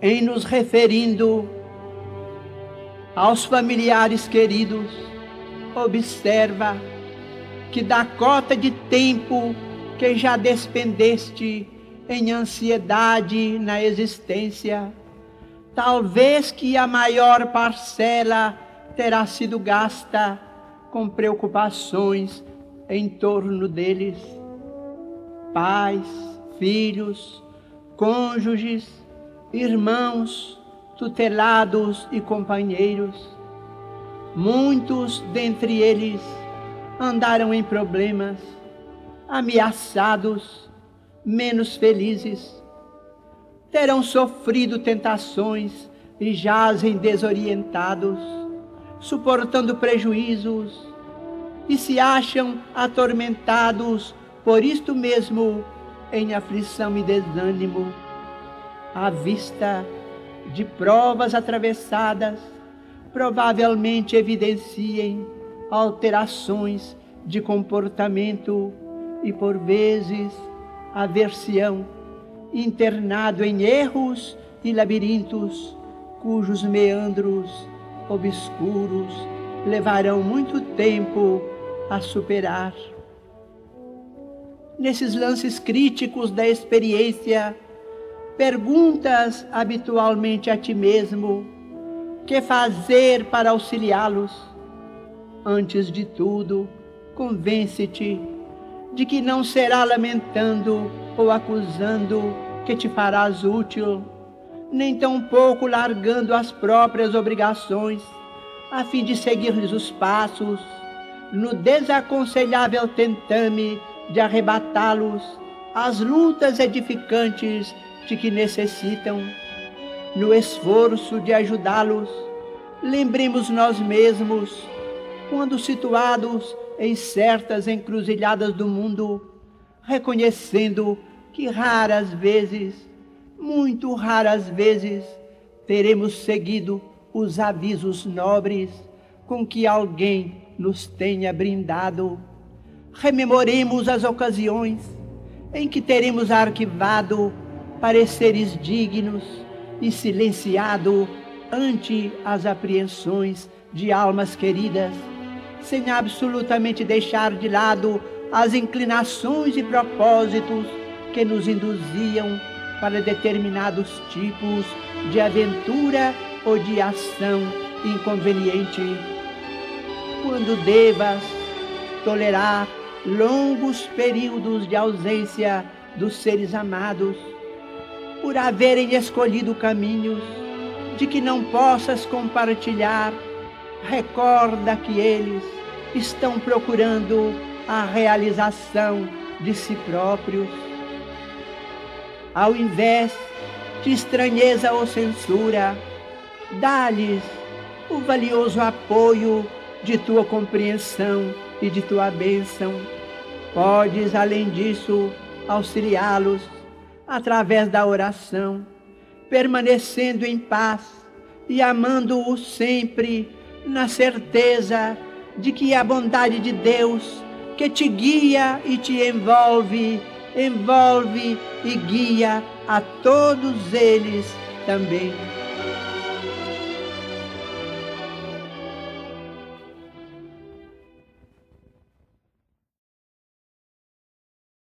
em nos referindo aos familiares queridos, observa que da cota de tempo que já despendeste em ansiedade na existência, talvez que a maior parcela terá sido gasta com preocupações em torno deles. Pais, filhos, cônjuges, irmãos, tutelados e companheiros. Muitos dentre eles andaram em problemas, ameaçados, menos felizes. Terão sofrido tentações e jazem desorientados, suportando prejuízos e se acham atormentados por isto mesmo em aflição e desânimo. À vista de provas atravessadas provavelmente evidenciem alterações de comportamento e, por vezes, aversião, internado em erros e labirintos cujos meandros obscuros levarão muito tempo a superar. Nesses lances críticos da experiência, perguntas habitualmente a ti mesmo: que fazer para auxiliá-los? Antes de tudo, convence-te de que não será lamentando ou acusando que te farás útil, nem tampouco largando as próprias obrigações, a fim de seguir-lhes os passos, no desaconselhável tentame de arrebatá-los às lutas edificantes de que necessitam, no esforço de ajudá-los, lembremos nós mesmos, quando situados em certas encruzilhadas do mundo, reconhecendo que raras vezes, muito raras vezes, teremos seguido os avisos nobres com que alguém nos tenha brindado. Rememoremos as ocasiões em que teremos arquivado pareceres dignos e silenciado ante as apreensões de almas queridas, sem absolutamente deixar de lado as inclinações e propósitos que nos induziam para determinados tipos de aventura ou de ação inconveniente. Quando devas tolerar longos períodos de ausência dos seres amados, por haverem escolhido caminhos de que não possas compartilhar, recorda que eles estão procurando a realização de si próprios. Ao invés de estranheza ou censura, dá-lhes o valioso apoio de tua compreensão e de tua bênção. Podes, além disso, auxiliá-los através da oração, permanecendo em paz e amando-o sempre, na certeza de que a bondade de Deus, que te guia e te envolve, envolve e guia a todos eles também.